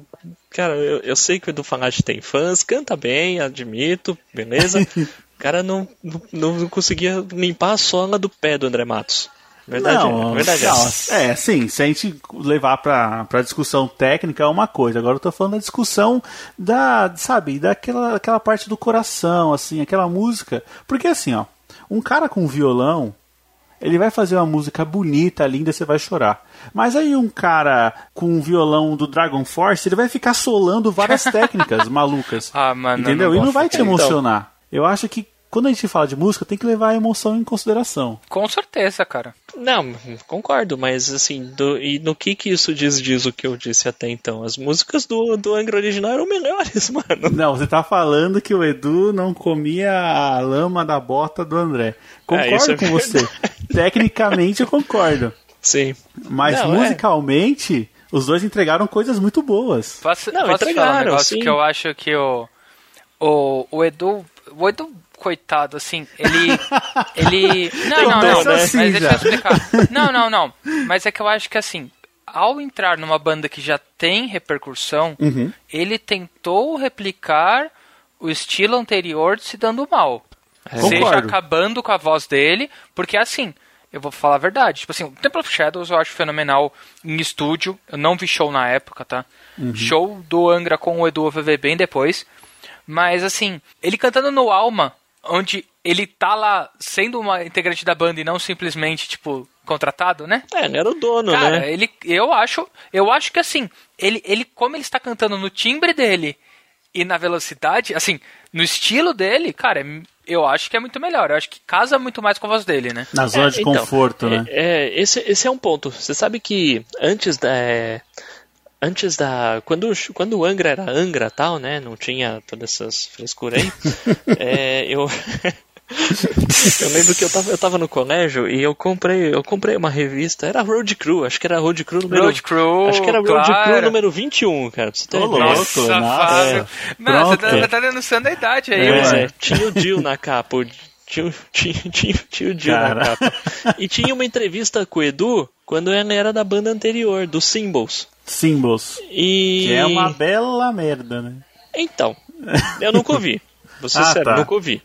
Speaker 2: Cara, eu, eu sei que o Edu Fanati tem fãs, canta bem, admito, beleza. O cara não, não, não conseguia limpar a sola do pé do André Matos. Verdade,
Speaker 1: não,
Speaker 2: é, verdade é
Speaker 1: não,
Speaker 2: essa.
Speaker 1: é, sim, se a gente levar pra, pra discussão técnica é uma coisa. Agora eu tô falando da discussão da, sabe, daquela aquela parte do coração, assim, aquela música. Porque assim, ó, um cara com violão, ele vai fazer uma música bonita, linda, você vai chorar. Mas aí um cara com um violão do Dragon Force, ele vai ficar solando várias técnicas malucas.
Speaker 3: Ah, mano, eu
Speaker 1: entendeu?
Speaker 3: não
Speaker 1: e não vai te emocionar. Eu acho que quando a gente fala de música, tem que levar a emoção em consideração.
Speaker 3: Com certeza, cara.
Speaker 2: Não, concordo, mas assim, do- e no que que isso diz diz o que eu disse até então? As músicas do, do Angra original eram melhores, mano.
Speaker 1: Não, você tá falando que o Edu não comia a lama da bota do André. Concordo
Speaker 2: isso é
Speaker 1: com você. Tecnicamente eu concordo.
Speaker 2: Sim.
Speaker 1: Mas
Speaker 2: Não, é.
Speaker 1: musicalmente, os dois entregaram coisas muito boas.
Speaker 3: Posso,
Speaker 2: Não,
Speaker 3: posso falar um
Speaker 2: entregaram,
Speaker 3: negócio
Speaker 2: sim.
Speaker 3: que eu acho que o, o, o Edu. O Edu, coitado, assim, ele. ele. Não, não, não. Mas
Speaker 1: assim
Speaker 3: deixa
Speaker 1: já.
Speaker 3: eu explicar. Não, não, não. Mas é que eu acho que assim. Ao entrar numa banda que já tem repercussão,
Speaker 1: Uhum.
Speaker 3: ele tentou replicar o estilo anterior de se dando mal. Seja
Speaker 1: Concordo.
Speaker 3: acabando com a voz dele, porque assim, eu vou falar a verdade. Tipo assim, o Temple of Shadows eu acho fenomenal em estúdio. Eu não vi show na época, tá? Show do Angra com o Edu eu bem depois. Mas assim, ele cantando no Alma, onde ele tá lá sendo uma integrante da banda e não simplesmente, tipo, contratado, né?
Speaker 2: É, ele era o dono,
Speaker 3: Cara,
Speaker 2: né?
Speaker 3: ele, eu acho, eu acho que assim, ele, ele, como ele está cantando no timbre dele e na velocidade, assim, no estilo dele, cara, é- eu acho que é muito melhor. Eu acho que casa muito mais com a voz dele, né?
Speaker 1: Na zona de
Speaker 2: então,
Speaker 1: conforto,
Speaker 2: é,
Speaker 1: né?
Speaker 2: É, esse, esse é um ponto. Você sabe que antes da. É, antes da. Quando, o- quando o Angra era Angra tal, né? Não tinha todas essas frescuras aí. é, eu. eu lembro que eu tava, eu tava no colégio e eu comprei, eu comprei uma revista, era Road Crew, acho que era Road Crew número
Speaker 3: Road Crew,
Speaker 2: Acho que era Road
Speaker 3: claro.
Speaker 2: Crew número 21, cara, pra você ter
Speaker 1: Ô,
Speaker 2: ideia.
Speaker 1: louco.
Speaker 3: Nossa,
Speaker 1: nossa.
Speaker 3: Fábio. Mano, você tá, tá denunciando a idade aí,
Speaker 1: É.
Speaker 3: mano.
Speaker 2: É, tinha o Jill na capa. Tinha, o- tinha, tinha, tinha o Jill
Speaker 1: Cara.
Speaker 2: na capa. E tinha uma entrevista com o Edu quando ele era da banda anterior, do Symbols.
Speaker 1: Symbols.
Speaker 2: E.
Speaker 1: Que é uma bela merda, né?
Speaker 2: Então, eu nunca ouvi. Ser
Speaker 1: Ah,
Speaker 2: sério,
Speaker 1: tá.
Speaker 2: nunca ouvi.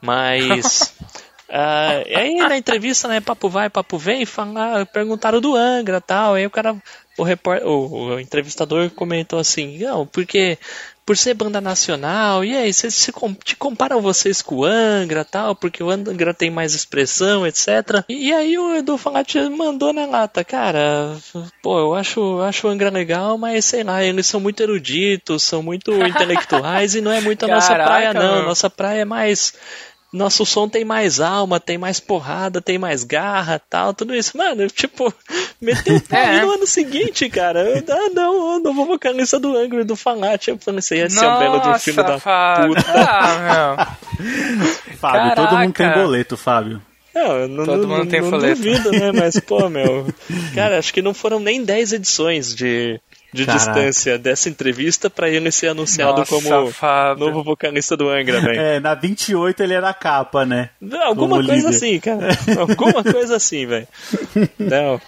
Speaker 2: Mas. ah, aí na entrevista, né, papo vai, papo vem, falar, perguntaram do Angra e tal. Aí o cara, o, repórter, o, o entrevistador comentou assim: não, porque por ser banda nacional, e aí, vocês se, te comparam vocês com o Angra tal, porque o Angra tem mais expressão, etc. E, aí o Edu Falati mandou na lata, cara, pô, eu acho, acho o Angra legal, mas sei lá, eles são muito eruditos, são muito intelectuais e não é muito a nossa
Speaker 3: Caraca,
Speaker 2: praia, não.
Speaker 3: mano.
Speaker 2: Nossa praia é mais nosso som tem mais alma, tem mais porrada, tem mais garra, tal, tudo isso. Mano, tipo, meteu o pau
Speaker 3: É.
Speaker 2: no ano seguinte, cara. Eu, ah, não, eu não vou vocalista do Angra e do Falat. Eu falei, isso ia ser um belo de um filme da
Speaker 3: Fábio.
Speaker 2: puta.
Speaker 3: Ah,
Speaker 1: Fábio, todo mundo tem
Speaker 3: Caraca.
Speaker 1: boleto, Fábio.
Speaker 2: Não, eu não,
Speaker 3: Todo
Speaker 2: não,
Speaker 3: mundo tem
Speaker 2: não
Speaker 3: folheto.
Speaker 2: duvido, né? Mas, pô, meu. Cara, acho que não foram nem 10 edições de, de
Speaker 1: Caraca.
Speaker 2: distância dessa entrevista pra ele ser anunciado
Speaker 3: Nossa,
Speaker 2: como
Speaker 3: Fábio.
Speaker 2: novo vocalista do Angra, velho.
Speaker 1: É, na 28 ele era a capa, né?
Speaker 2: Não, Alguma
Speaker 1: Como
Speaker 2: coisa
Speaker 1: líder.
Speaker 2: assim, cara. Alguma coisa assim, velho. Não.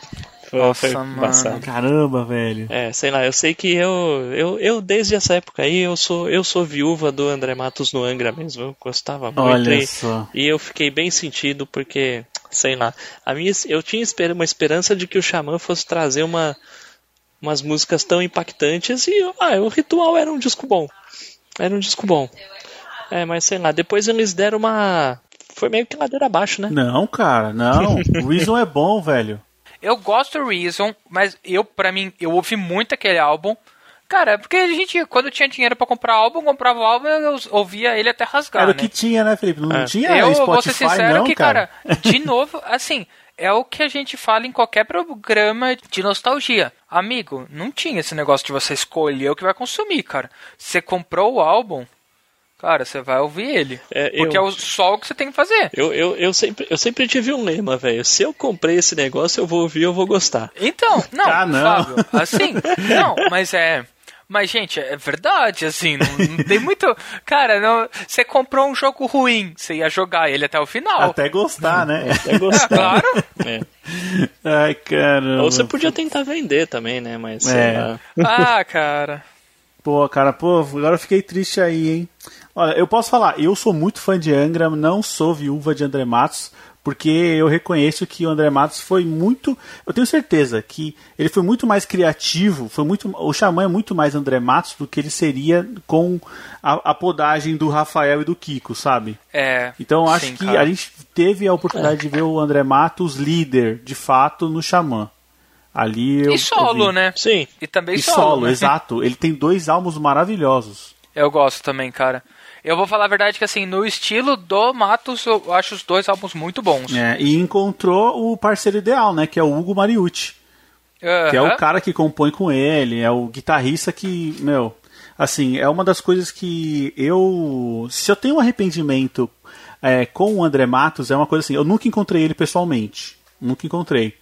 Speaker 2: Foi,
Speaker 3: Nossa,
Speaker 2: foi
Speaker 3: mano.
Speaker 1: Caramba, velho.
Speaker 2: É, sei lá, eu sei que eu, eu, eu desde essa época aí, eu sou, eu sou viúva do André Matos no Angra mesmo. Eu gostava muito.
Speaker 1: Olha
Speaker 2: e,
Speaker 1: só.
Speaker 2: e eu fiquei bem sentido porque, sei lá, a minha, eu tinha esper- uma esperança de que o Xamã fosse trazer uma, umas músicas tão impactantes e ah, o Ritual era um disco bom. Era um disco bom. É, mas sei lá, depois eles deram uma. Foi meio que ladeira abaixo, né?
Speaker 1: Não, cara, não. O Reason é bom, velho.
Speaker 3: Eu gosto do Reason, mas eu, pra mim, eu ouvi muito aquele álbum. Cara, porque a gente, quando tinha dinheiro pra comprar álbum, comprava o álbum eu ouvia ele até rasgar,
Speaker 1: Era o
Speaker 3: né?
Speaker 1: que tinha, né, Felipe? Não
Speaker 2: É.
Speaker 1: tinha
Speaker 3: eu
Speaker 1: Spotify,
Speaker 3: vou ser sincero
Speaker 1: não,
Speaker 3: que,
Speaker 1: cara,
Speaker 3: de novo, assim, é o que a gente fala em qualquer programa de nostalgia. Amigo, não tinha esse negócio de você escolher o que vai consumir, cara. Você comprou o álbum, cara, você vai ouvir ele.
Speaker 2: É,
Speaker 3: porque
Speaker 2: eu-
Speaker 3: é o- só o que você tem que fazer.
Speaker 2: Eu, eu, eu, sempre, eu sempre tive um lema, velho. Se eu comprei esse negócio, eu vou ouvir, eu vou gostar.
Speaker 3: Então, não,
Speaker 1: Ah, não.
Speaker 3: Fábio, assim, não, mas é. Mas, gente, é verdade, assim, não, não tem muito. Cara, não, você comprou um jogo ruim, você ia jogar ele até o final.
Speaker 1: Até gostar, né?
Speaker 2: É gostar.
Speaker 3: Claro.
Speaker 2: É.
Speaker 1: Ai, caramba.
Speaker 2: Ou você podia tentar vender também, né? Mas
Speaker 1: É.
Speaker 3: Ah, cara.
Speaker 1: Pô, cara, pô, agora eu fiquei triste aí, hein? Olha, eu posso falar, eu sou muito fã de Angra, não sou viúva de André Matos, porque eu reconheço que o André Matos foi muito. Eu tenho certeza que ele foi muito mais criativo, foi muito. O Xamã é muito mais André Matos do que ele seria com a, a podagem do Rafael e do Kiko, sabe?
Speaker 3: É.
Speaker 1: Então eu acho
Speaker 3: sim,
Speaker 1: que
Speaker 3: cara.
Speaker 1: a gente teve a oportunidade de ver o André Matos líder, de fato, no Xamã. Ali eu,
Speaker 3: E solo,
Speaker 1: eu
Speaker 3: né?
Speaker 2: Sim.
Speaker 3: E também
Speaker 1: E
Speaker 3: solo.
Speaker 1: solo,
Speaker 3: né?
Speaker 1: exato. Ele tem dois álbuns maravilhosos.
Speaker 3: Eu gosto também, cara. Eu vou falar a verdade que, assim, no estilo do Matos, eu acho os dois álbuns muito bons.
Speaker 1: É, e encontrou o parceiro ideal, né? Que é o Hugo Mariucci. Que é o cara que compõe com ele, é o guitarrista que, meu, assim, é uma das coisas que eu. Se eu tenho um arrependimento é, com o André Matos, é uma coisa assim, eu nunca encontrei ele pessoalmente. Nunca encontrei.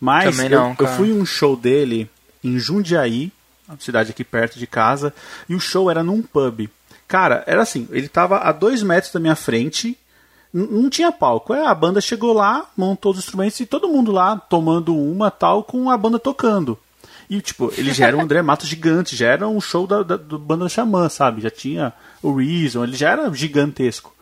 Speaker 1: Mas eu,
Speaker 3: não,
Speaker 1: eu
Speaker 3: cara.
Speaker 1: fui um show dele em Jundiaí, uma cidade aqui perto de casa, e o show era num pub. Cara, era assim, ele tava a dois metros da minha frente, não tinha palco. É, a banda chegou lá, montou os instrumentos e todo mundo lá tomando uma tal com a banda tocando. E, tipo, ele já era um André Matos gigante, já era um show da, da do banda Xamã, sabe? Já tinha o Reason, ele já era gigantesco.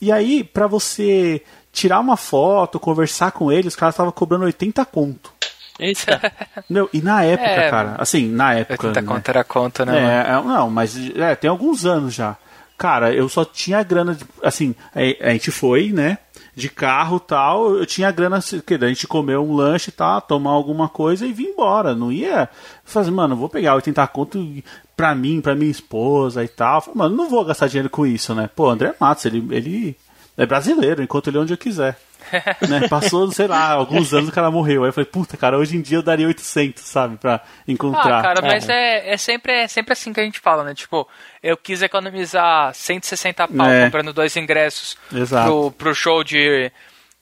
Speaker 1: E aí, pra você tirar uma foto, conversar com ele, os caras estavam cobrando 80 conto.
Speaker 2: Eita.
Speaker 1: Meu, e na época,
Speaker 3: É,
Speaker 1: cara, assim, na época.
Speaker 3: 80
Speaker 1: né?
Speaker 3: conto era conta, né?
Speaker 1: É, é, não, mas é, tem alguns anos já. Cara, eu só tinha grana, de, assim, a, a gente foi, né, de carro e tal, eu tinha grana, que a gente comeu um lanche e tal, tomar alguma coisa e vir embora, não ia fazer, mano, vou pegar 80 conto pra mim, pra minha esposa e tal, mano, não vou gastar dinheiro com isso, né, pô, André Matos, ele, ele é brasileiro, enquanto ele onde eu quiser. né? Passou, sei lá, alguns anos o cara morreu. Aí eu falei, puta, cara, hoje em dia eu daria 800, sabe, pra encontrar.
Speaker 3: Ah, cara, mas é, é, sempre, é sempre assim que a gente fala, né? Tipo, eu quis economizar 160 pau
Speaker 1: É.
Speaker 3: comprando dois ingressos
Speaker 1: Exato.
Speaker 3: pro, pro show de,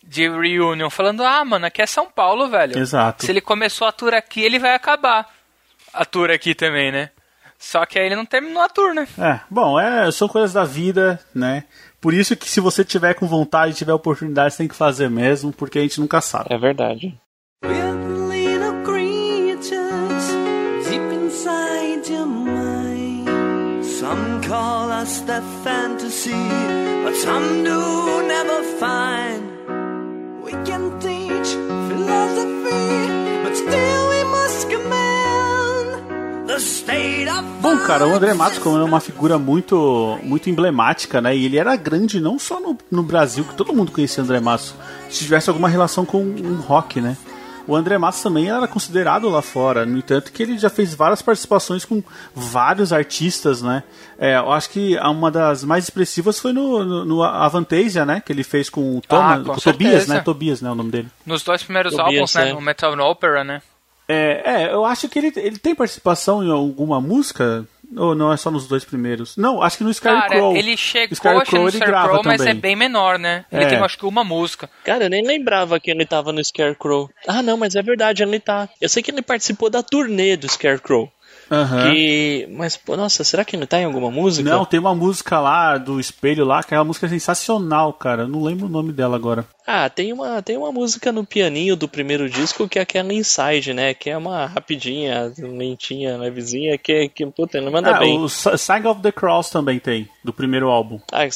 Speaker 3: de reunion, falando, ah, mano, aqui é São Paulo, velho.
Speaker 1: Exato.
Speaker 3: Se ele começou a tour aqui, ele vai acabar a tour aqui também, né? Só que aí ele não terminou a tour, né?
Speaker 1: É, bom, é, são coisas da vida, né? Por isso que se você tiver com vontade, tiver oportunidade, você tem que fazer mesmo, porque a gente nunca sabe.
Speaker 2: É verdade.
Speaker 4: Some call us the fantasy, but some do never find.
Speaker 1: Bom, cara, o André Matos, como é uma figura muito, muito emblemática, né? E ele era grande não só no, no Brasil, que todo mundo conhecia o André Matos, se tivesse alguma relação com um rock, né? o André Matos também era considerado lá fora. No entanto, que ele já fez várias participações com vários artistas, né? É, eu acho que uma das mais expressivas foi no, no, no Avantasia, né? Que ele fez com o Thomas,
Speaker 3: Ah, com
Speaker 1: com o Tobias, né? Tobias, né? O nome dele.
Speaker 3: Nos dois primeiros
Speaker 2: Tobias,
Speaker 3: álbuns, né?
Speaker 2: é.
Speaker 3: No Metal no Opera, né?
Speaker 1: É, é, eu acho que ele, ele tem participação em alguma música. Ou não é só nos dois primeiros? Não, acho que no
Speaker 3: Cara,
Speaker 1: Scarecrow.
Speaker 3: ele chegou
Speaker 1: Scarecrow,
Speaker 3: acho, no
Speaker 1: ele grava
Speaker 3: Scarecrow, mas é
Speaker 1: também.
Speaker 3: bem menor, né? Ele
Speaker 1: É.
Speaker 3: tem, acho que, uma música.
Speaker 2: Cara, eu nem lembrava que ele tava no Scarecrow. Ah, não, mas é verdade, ele tá. Eu sei que ele participou da turnê do Scarecrow.
Speaker 1: Aham.
Speaker 2: Que... Mas, pô, nossa, será que ele tá em alguma música?
Speaker 1: Não, tem uma música lá do espelho lá, que é uma música sensacional, cara. Eu não lembro o nome dela agora.
Speaker 2: Ah, tem uma, tem uma música no pianinho do primeiro disco que é aquela Inside, né? Que é uma rapidinha, lentinha, levezinha, que, que puta, ele manda
Speaker 1: Ah,
Speaker 2: bem.
Speaker 1: o Sign of the Cross também tem, do primeiro álbum.
Speaker 2: Ah, é,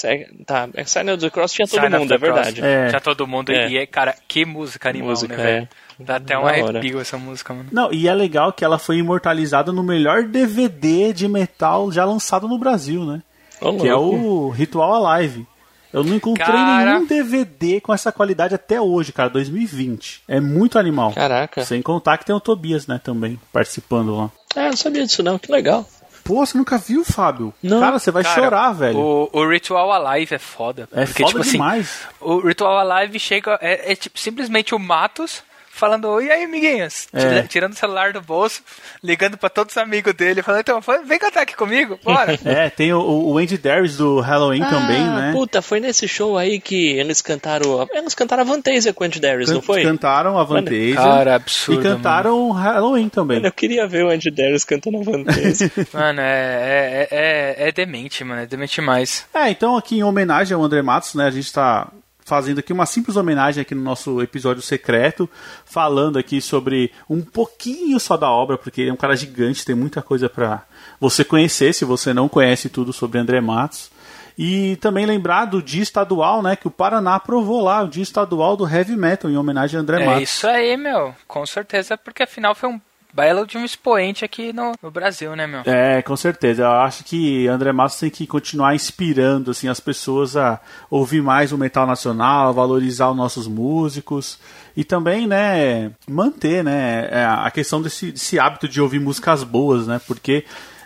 Speaker 2: tá. É Sign of the Cross tinha todo
Speaker 3: Sign
Speaker 2: mundo, é verdade.
Speaker 3: Cross.
Speaker 1: É.
Speaker 3: Já todo mundo.
Speaker 2: É.
Speaker 3: E, é, cara, que música animal,
Speaker 2: Música,
Speaker 3: né, velho?
Speaker 2: é.
Speaker 3: Dá até um arrepio essa música, mano.
Speaker 1: Não, e é legal que ela foi imortalizada no melhor DVD de metal já lançado no Brasil, né?
Speaker 2: Ô,
Speaker 1: Que é o Ritual Alive. Eu não encontrei
Speaker 3: Cara.
Speaker 1: nenhum DVD com essa qualidade até hoje, cara, 2020. É muito animal.
Speaker 2: Caraca.
Speaker 1: Sem contar que tem o Tobias, né, também, participando lá.
Speaker 2: Ah, eu não sabia disso não, que legal.
Speaker 1: Pô, você nunca viu, Fábio?
Speaker 2: Não.
Speaker 1: Cara, você vai
Speaker 3: Cara,
Speaker 1: chorar, velho.
Speaker 3: O, o Ritual Alive é foda.
Speaker 1: É
Speaker 3: porque,
Speaker 1: foda
Speaker 3: tipo assim,
Speaker 1: demais.
Speaker 3: o Ritual Alive chega. É, é tipo, simplesmente o Matos falando: Oi aí, amiguinhos.
Speaker 1: É.
Speaker 3: Tira- Tirando o celular do bolso, ligando pra todos os amigos dele, falando: Então, vem cantar aqui comigo, bora.
Speaker 1: É, tem o, o Andy Darius do Halloween também,
Speaker 2: Ah,
Speaker 1: né?
Speaker 2: Puta, foi nesse show aí que eles cantaram. Eles cantaram a Fantasia com o Andy Darius, não
Speaker 1: Can-
Speaker 2: foi?
Speaker 1: Cantaram a Vantage
Speaker 3: Cara, absurdo,
Speaker 1: e cantaram o Halloween também.
Speaker 2: Eu queria ver o Andy Darius cantando a Fantasia.
Speaker 3: Mano, é, é, é, é demente, mano. É demente demais.
Speaker 1: É, então aqui em homenagem ao André Matos, né, a gente tá fazendo aqui uma simples homenagem aqui no nosso episódio secreto, falando aqui sobre um pouquinho só da obra, porque ele é um cara gigante, tem muita coisa pra você conhecer, se você não conhece tudo sobre André Matos. E também lembrar do dia estadual, né, que o Paraná aprovou lá, o dia estadual do heavy metal, em homenagem a André
Speaker 3: É
Speaker 1: Matos.
Speaker 3: isso aí, meu. Com certeza, porque afinal foi um belo de um expoente aqui no, no Brasil, né, meu?
Speaker 1: É, com certeza. Eu acho que André Matos tem que continuar inspirando assim as pessoas a ouvir mais o metal nacional, valorizar os nossos músicos e também, né, manter, né, é, a questão desse, desse hábito de ouvir músicas boas, né? Porque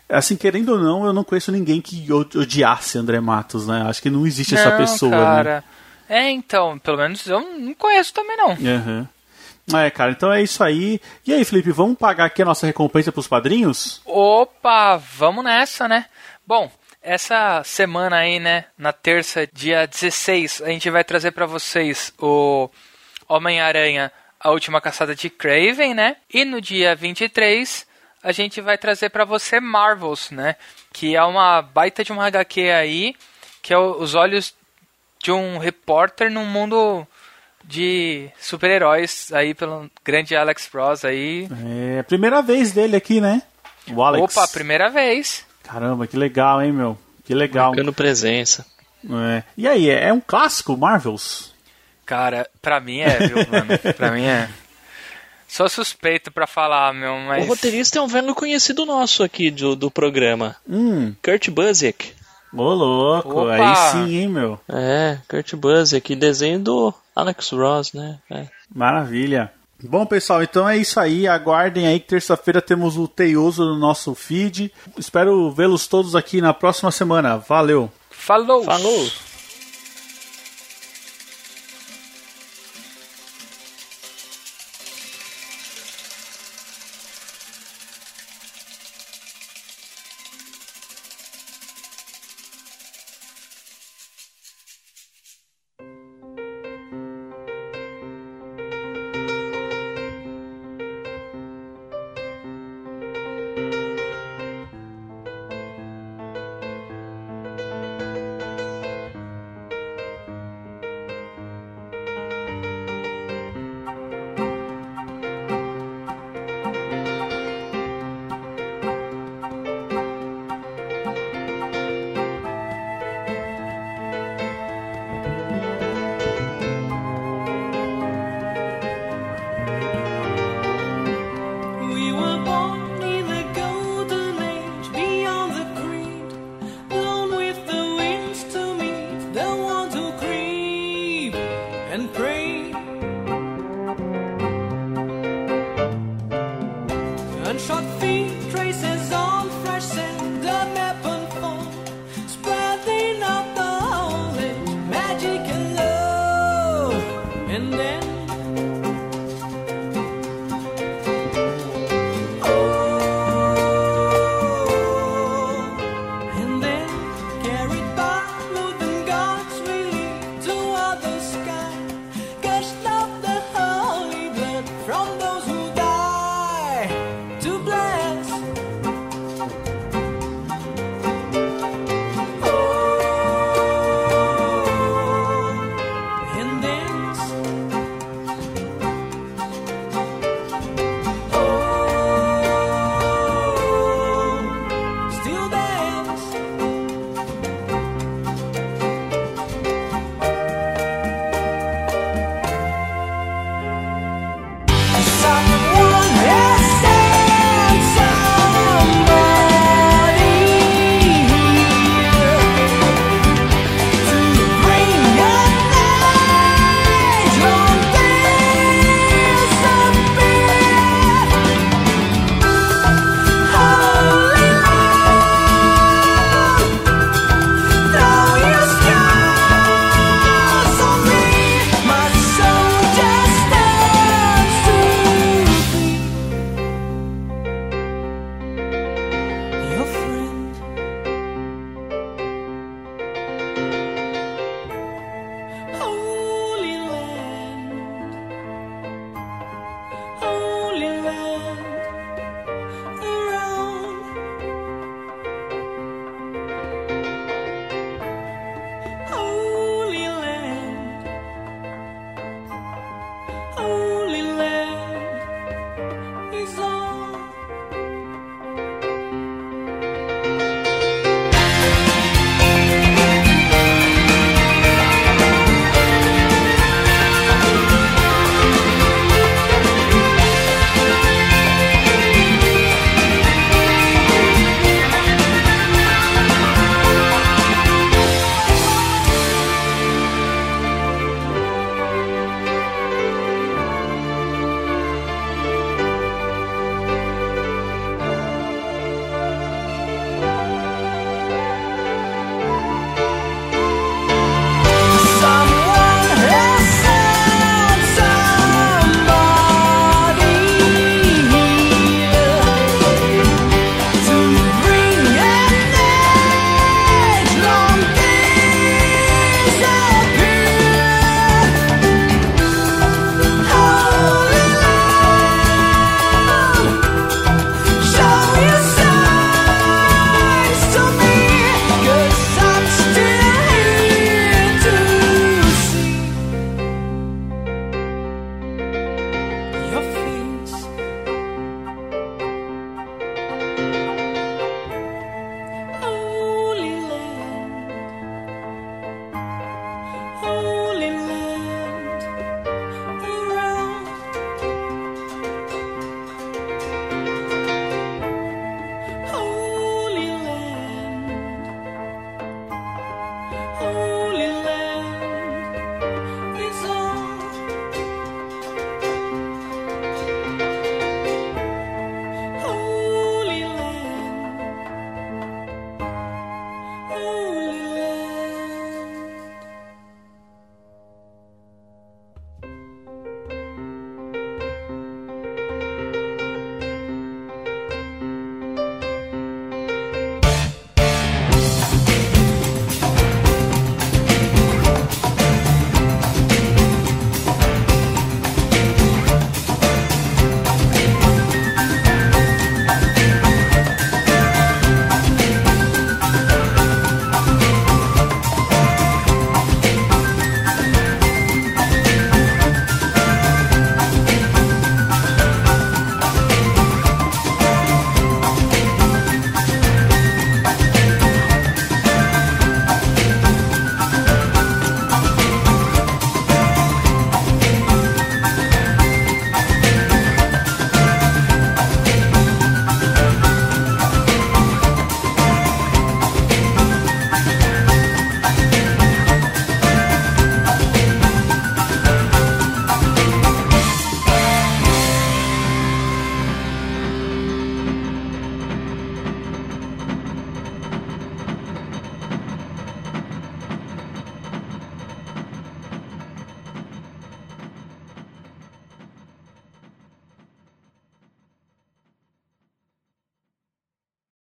Speaker 1: assim, querendo ou não, eu não conheço ninguém que odiasse André Matos, né? Acho que não existe essa
Speaker 3: Não,
Speaker 1: pessoa, né?
Speaker 3: cara. É, então, pelo menos eu não conheço também, não.
Speaker 1: Aham. É, cara, então é isso aí. E aí, Felipe, vamos pagar aqui a nossa recompensa pros padrinhos?
Speaker 3: Opa, vamos nessa, né? Bom, essa semana aí, né, na terça, dia 16, a gente vai trazer pra vocês o Homem-Aranha, a última caçada de Craven, né? E no dia 23, a gente vai trazer pra você Marvels, né? Que é uma baita de uma HQ aí, que é os olhos de um repórter num mundo de super-heróis aí pelo grande Alex Ross aí.
Speaker 1: É primeira vez dele aqui, né? O Alex.
Speaker 3: Opa, primeira vez.
Speaker 1: Caramba, que legal, hein, meu? Que legal.
Speaker 2: Marcando presença.
Speaker 1: É. E aí, é é um clássico Marvels?
Speaker 3: Cara, pra mim é, viu, mano? Pra mim é. Sou suspeito pra falar, meu, mas.
Speaker 2: O roteirista é um velho conhecido nosso aqui do, do programa.
Speaker 1: Hum,
Speaker 2: Kurt Busiek.
Speaker 1: ô louco,
Speaker 3: Opa.
Speaker 1: aí sim, hein, meu?
Speaker 2: É, Kurt Busiek, desenho do Alex Ross, né? É.
Speaker 1: Maravilha. Bom, pessoal, então é isso aí. Aguardem aí que terça-feira temos o Teioso no nosso feed. Espero vê-los todos aqui na próxima semana. Valeu!
Speaker 3: Falou!
Speaker 2: Falou!